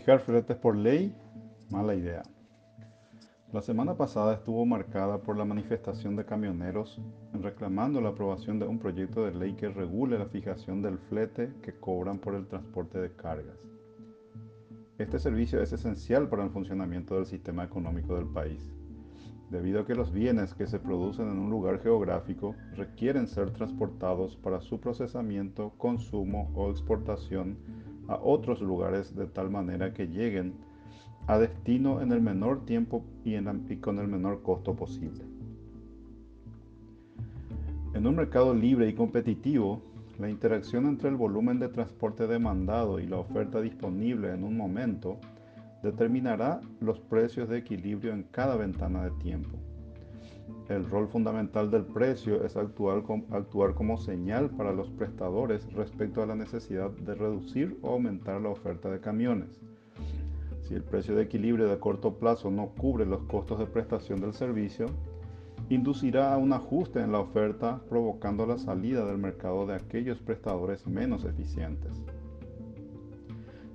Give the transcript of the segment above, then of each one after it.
Fijar fletes por ley, mala idea. La semana pasada estuvo marcada por la manifestación de camioneros reclamando la aprobación de un proyecto de ley que regule la fijación del flete que cobran por el transporte de cargas. Este servicio es esencial para el funcionamiento del sistema económico del país, debido a que los bienes que se producen en un lugar geográfico requieren ser transportados para su procesamiento, consumo o exportación a otros lugares de tal manera que lleguen a destino en el menor tiempo y, con el menor costo posible. En un mercado libre y competitivo, la interacción entre el volumen de transporte demandado y la oferta disponible en un momento determinará los precios de equilibrio en cada ventana de tiempo. El rol fundamental del precio es actuar, como señal para los prestadores respecto a la necesidad de reducir o aumentar la oferta de camiones. Si el precio de equilibrio de corto plazo no cubre los costos de prestación del servicio, inducirá a un ajuste en la oferta provocando la salida del mercado de aquellos prestadores menos eficientes.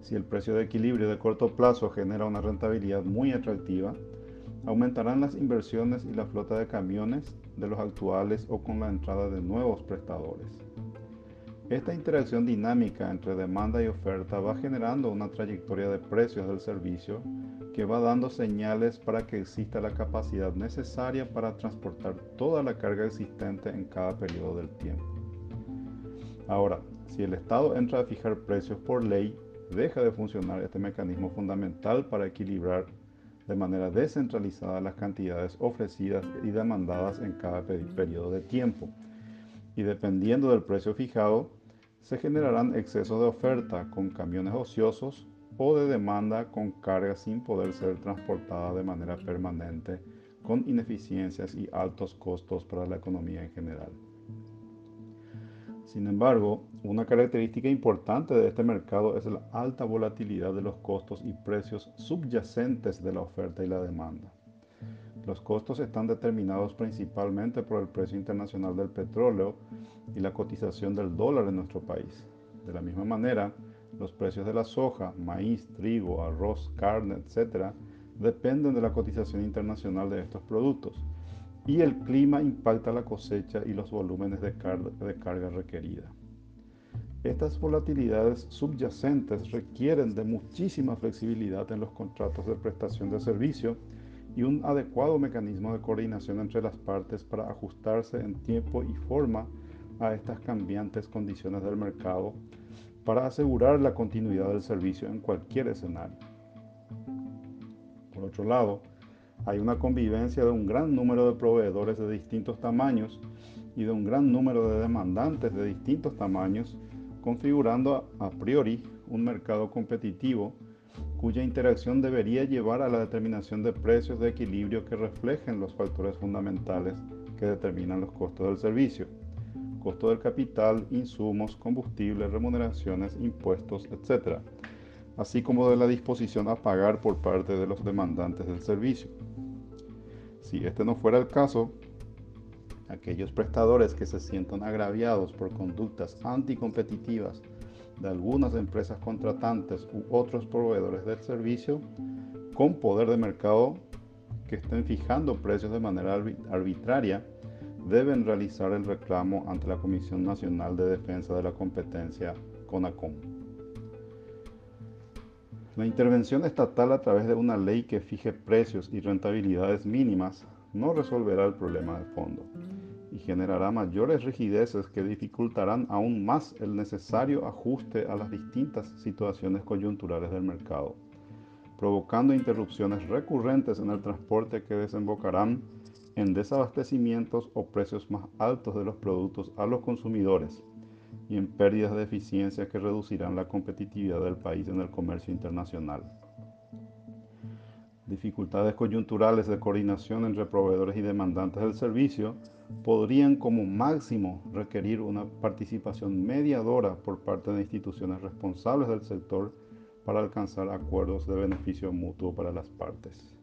Si el precio de equilibrio de corto plazo genera una rentabilidad muy atractiva, aumentarán las inversiones y la flota de camiones de los actuales o con la entrada de nuevos prestadores. Esta interacción dinámica entre demanda y oferta va generando una trayectoria de precios del servicio que va dando señales para que exista la capacidad necesaria para transportar toda la carga existente en cada periodo del tiempo. Ahora, si el Estado entra a fijar precios por ley, deja de funcionar este mecanismo fundamental para equilibrar de manera descentralizada las cantidades ofrecidas y demandadas en cada periodo de tiempo. Y dependiendo del precio fijado, se generarán excesos de oferta con camiones ociosos o de demanda con carga sin poder ser transportada de manera permanente, con ineficiencias y altos costos para la economía en general. Sin embargo, una característica importante de este mercado es la alta volatilidad de los costos y precios subyacentes de la oferta y la demanda. Los costos están determinados principalmente por el precio internacional del petróleo y la cotización del dólar en nuestro país. De la misma manera, los precios de la soja, maíz, trigo, arroz, carne, etc., dependen de la cotización internacional de estos productos. Y el clima impacta la cosecha y los volúmenes de, carga requerida. Estas volatilidades subyacentes requieren de muchísima flexibilidad en los contratos de prestación de servicio y un adecuado mecanismo de coordinación entre las partes para ajustarse en tiempo y forma a estas cambiantes condiciones del mercado para asegurar la continuidad del servicio en cualquier escenario. Por otro lado, hay una convivencia de un gran número de proveedores de distintos tamaños y de un gran número de demandantes de distintos tamaños, configurando a priori un mercado competitivo cuya interacción debería llevar a la determinación de precios de equilibrio que reflejen los factores fundamentales que determinan los costos del servicio. Costo del capital, insumos, combustibles, remuneraciones, impuestos, etc. Así como de la disposición a pagar por parte de los demandantes del servicio. Si este no fuera el caso, aquellos prestadores que se sientan agraviados por conductas anticompetitivas de algunas empresas contratantes u otros proveedores del servicio con poder de mercado que estén fijando precios de manera arbitraria deben realizar el reclamo ante la Comisión Nacional de Defensa de la Competencia, CONACOM. La intervención estatal a través de una ley que fije precios y rentabilidades mínimas no resolverá el problema de fondo y generará mayores rigideces que dificultarán aún más el necesario ajuste a las distintas situaciones coyunturales del mercado, provocando interrupciones recurrentes en el transporte que desembocarán en desabastecimientos o precios más altos de los productos a los consumidores y en pérdidas de eficiencia que reducirán la competitividad del país en el comercio internacional dificultades coyunturales de coordinación entre proveedores y demandantes del servicio podrían como máximo requerir una participación mediadora por parte de instituciones responsables del sector para alcanzar acuerdos de beneficio mutuo para las partes.